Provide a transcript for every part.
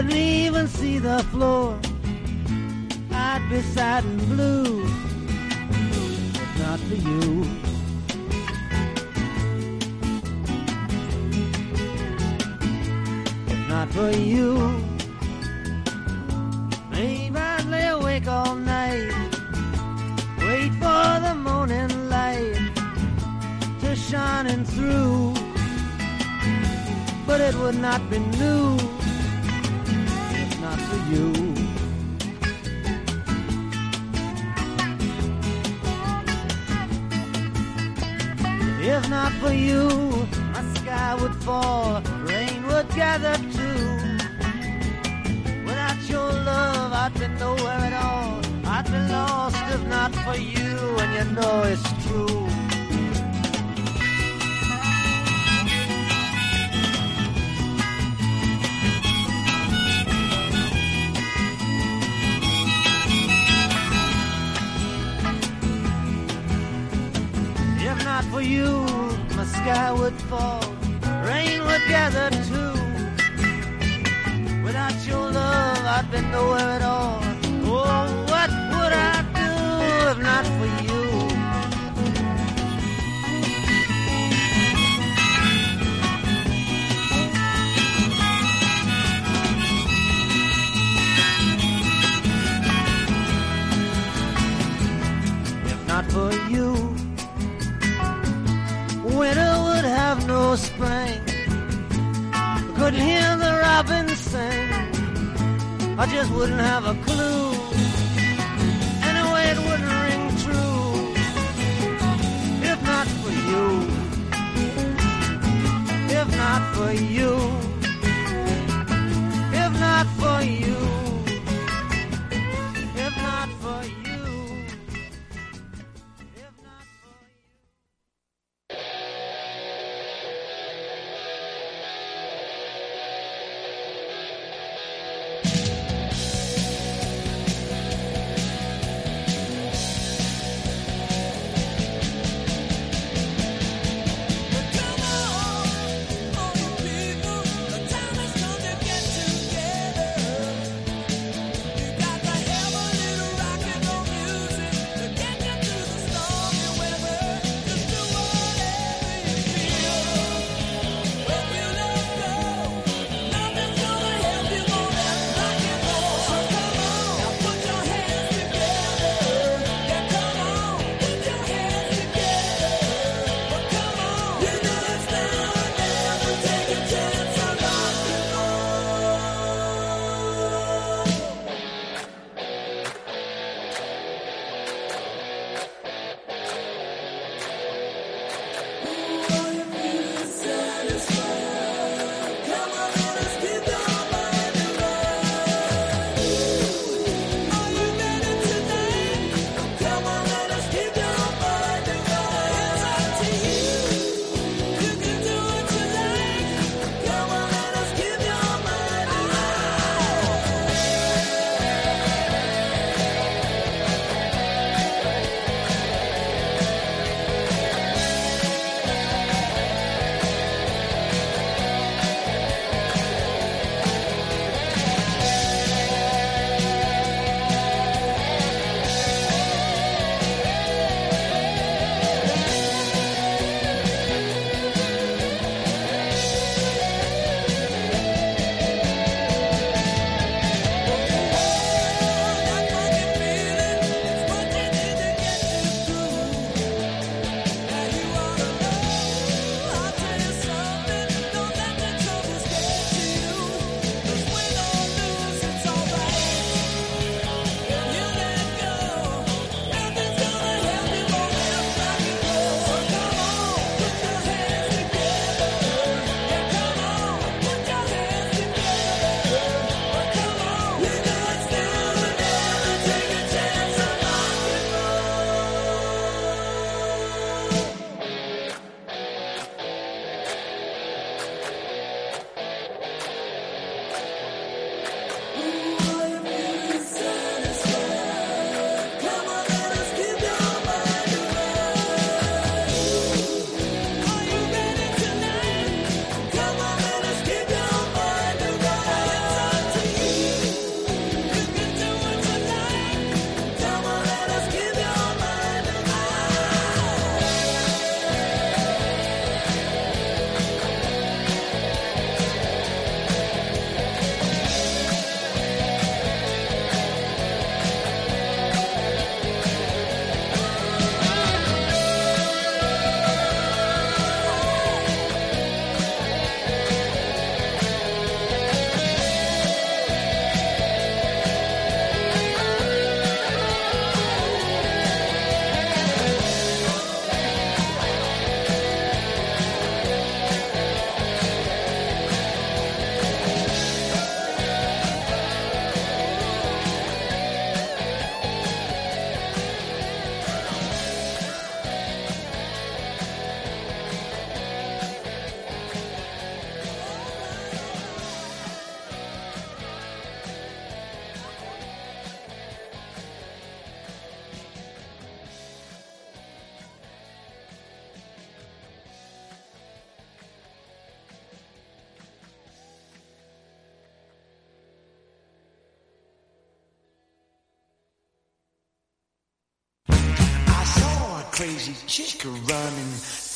couldn't even see the floor. I'd be sad and blue, but not for you. If not for you, maybe I'd lay awake all night, wait for the morning light to shining through. But it would not be new. for you, my sky would fall, rain would gather too. Without your love, I'd be nowhere at all. I'd be lost if not for you, and you know it's true. for you sky would fall, rain would gather too. Without your love, I'd be nowhere at all.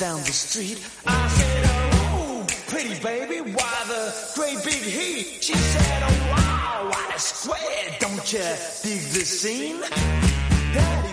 Down the street. I said, oh, pretty baby, why the great big heat? She said, oh, wow, what a square. Don't you dig the scene? Daddy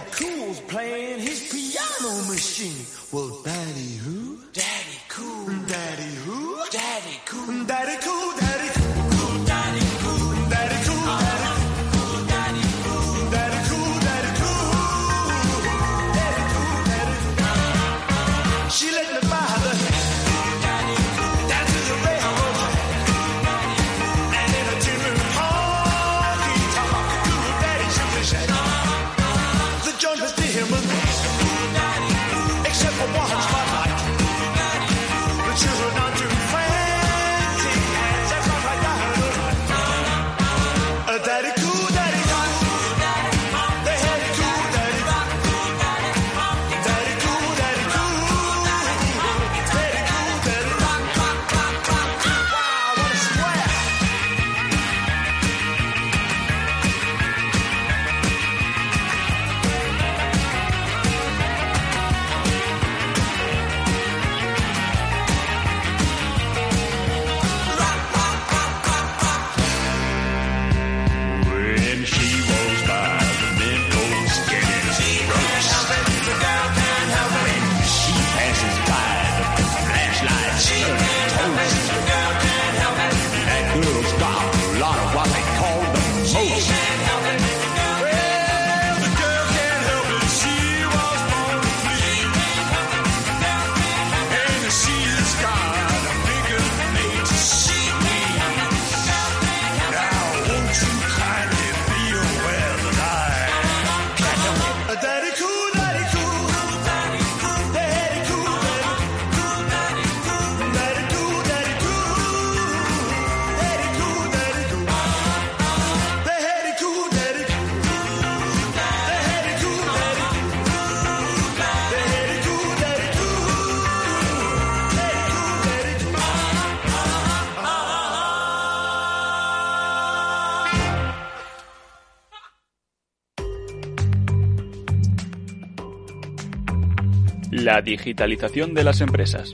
La digitalización de las empresas.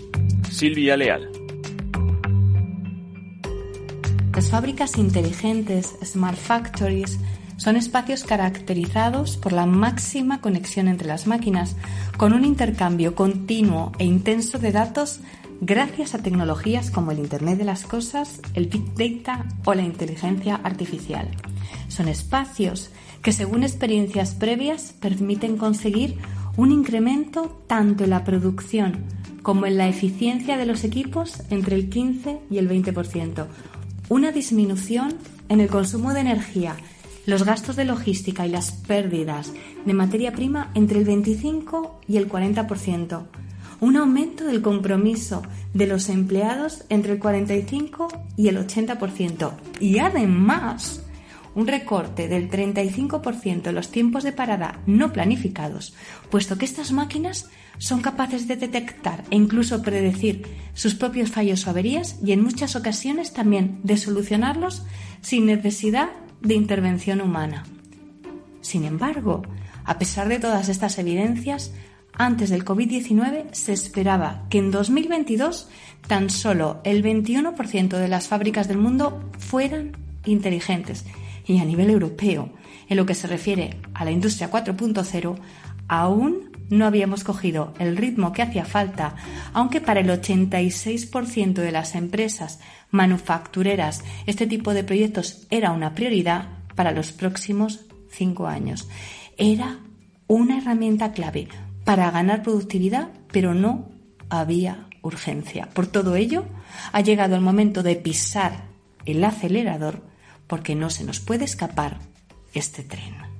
Silvia Leal. Las fábricas inteligentes, smart factories, son espacios caracterizados por la máxima conexión entre las máquinas, con un intercambio continuo e intenso de datos gracias a tecnologías como el Internet de las Cosas, el Big Data o la inteligencia artificial. Son espacios que, según experiencias previas, permiten conseguir un incremento tanto en la producción como en la eficiencia de los equipos entre el 15 y el 20%, una disminución en el consumo de energía, los gastos de logística y las pérdidas de materia prima entre el 25 y el 40%, un aumento del compromiso de los empleados entre el 45 y el 80% y además un recorte del 35% en los tiempos de parada no planificados, puesto que estas máquinas son capaces de detectar e incluso predecir sus propios fallos o averías y en muchas ocasiones también de solucionarlos sin necesidad de intervención humana. Sin embargo, a pesar de todas estas evidencias, antes del COVID-19 se esperaba que en 2022 tan solo el 21% de las fábricas del mundo fueran inteligentes y a nivel europeo, en lo que se refiere a la industria 4.0, aún no habíamos cogido el ritmo que hacía falta, aunque para el 86% de las empresas manufactureras este tipo de proyectos era una prioridad para los próximos cinco años. Era una herramienta clave para ganar productividad, pero no había urgencia. Por todo ello, ha llegado el momento de pisar el acelerador porque no se nos puede escapar este tren.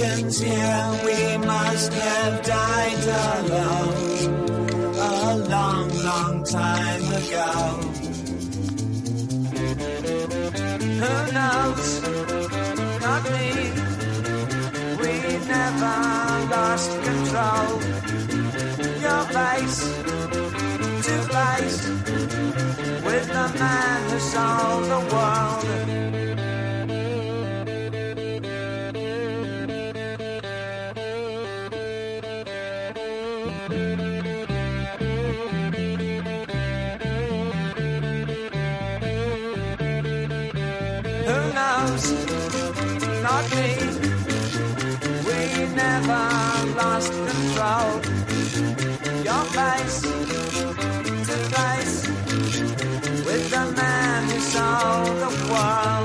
Americans here, we must have died alone a long, long time ago. Who knows? Not me. We never lost control. Your face to face with the man who sold the world. while.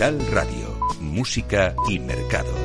Capital Radio, Música y Mercados.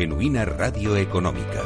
Genuina radio económica.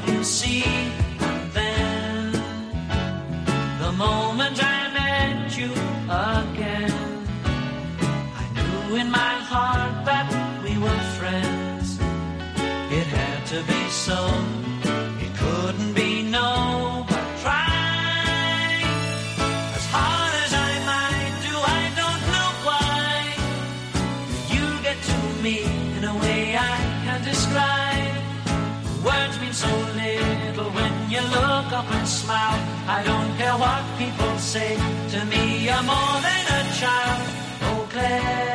couldn't see. And then the moment I I don't care what people say. To me, you're more than a child. Oh, Claire.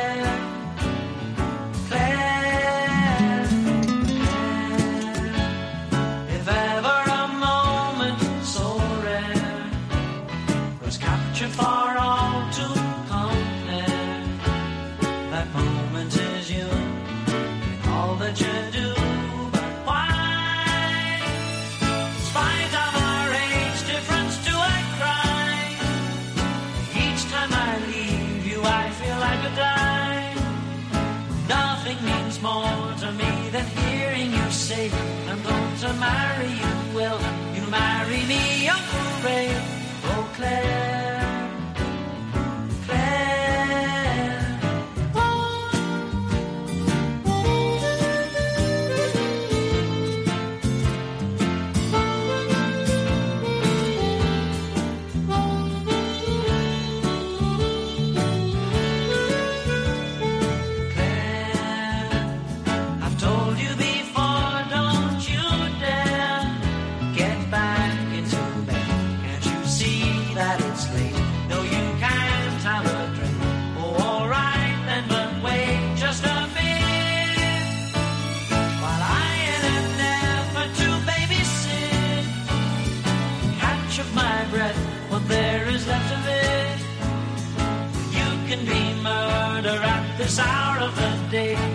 you. Will you marry me, Uncle Ray? Oh, Claire. that it's late. No, you can't have a drink. Oh, all right then, but wait just a bit. While I and an effort to babysit, catch up my breath, what there is left of it. You can be murder at this hour of the day.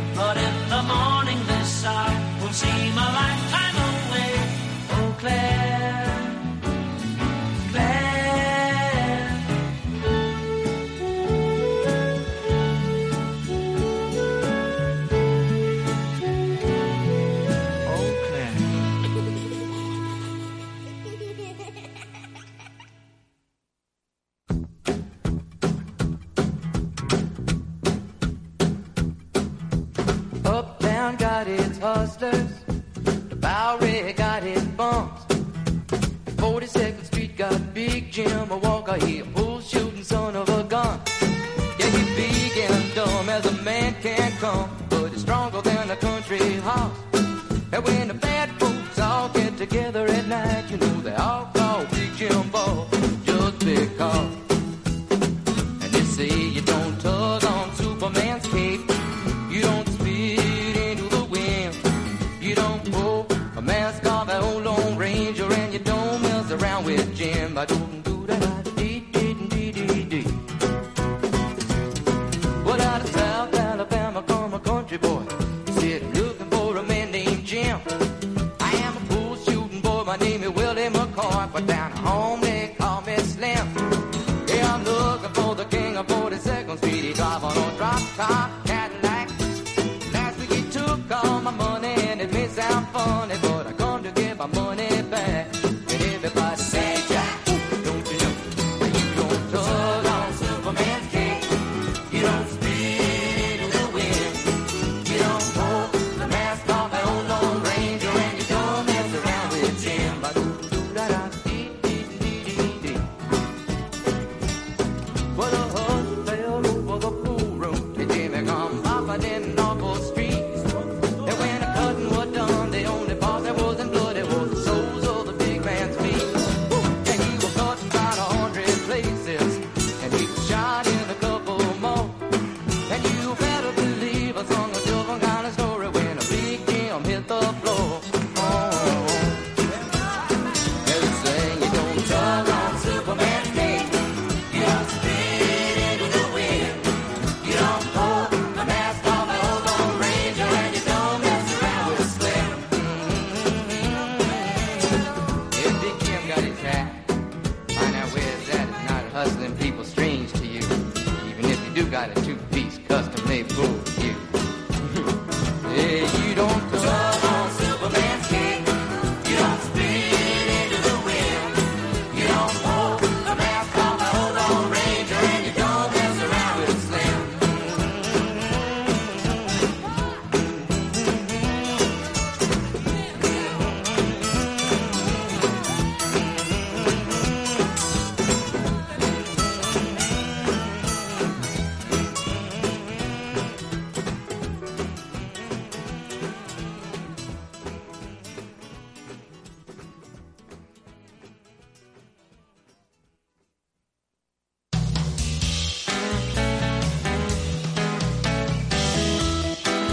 my money.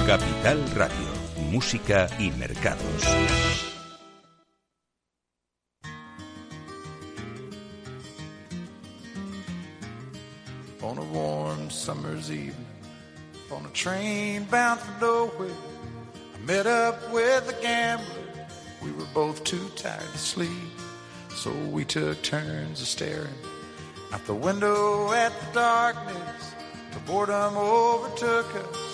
Capital Radio, Música y Mercados. on a warm summer's evening on a train bound for nowhere. I met up with a gambler. We were both too tired to sleep, so we took turns of staring out the window at the darkness. The boredom overtook us,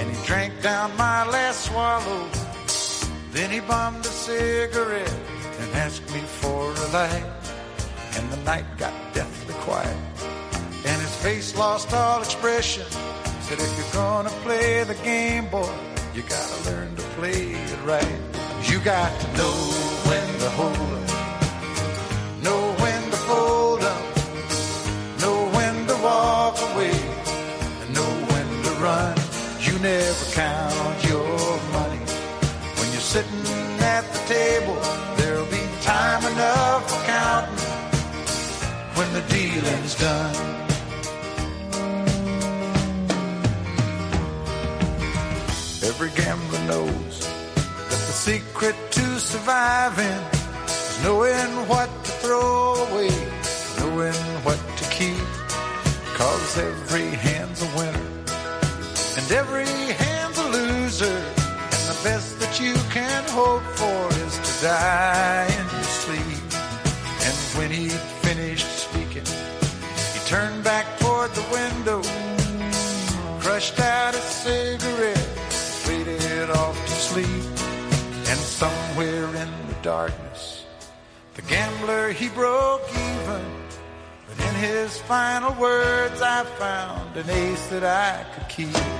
and he drank down my last swallow. Then he bummed a cigarette and asked me for a light. And the night got deathly quiet. And his face lost all expression. Said, if you're gonna play the game, boy, you gotta learn to play it right. You got to know when to hold never count your money when you're sitting at the table. There'll be time enough for counting when the dealing's done. Every gambler knows that the secret to surviving is knowing what to throw away, knowing what to keep. Cause every hand's a winner and every hand's a loser. And the best that you can hope for is to die in your sleep. And when he finished speaking, he turned back toward the window, crushed out a cigarette, faded off to sleep. And somewhere in the darkness, the gambler he broke even. But in his final words, I found an ace that I could keep.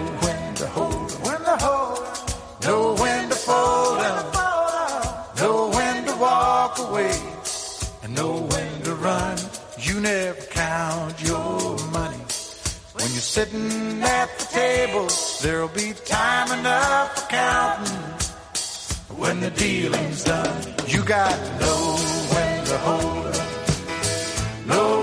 Sitting at the table, there'll be time enough for counting when the dealing's done. You got to know when to hold up, know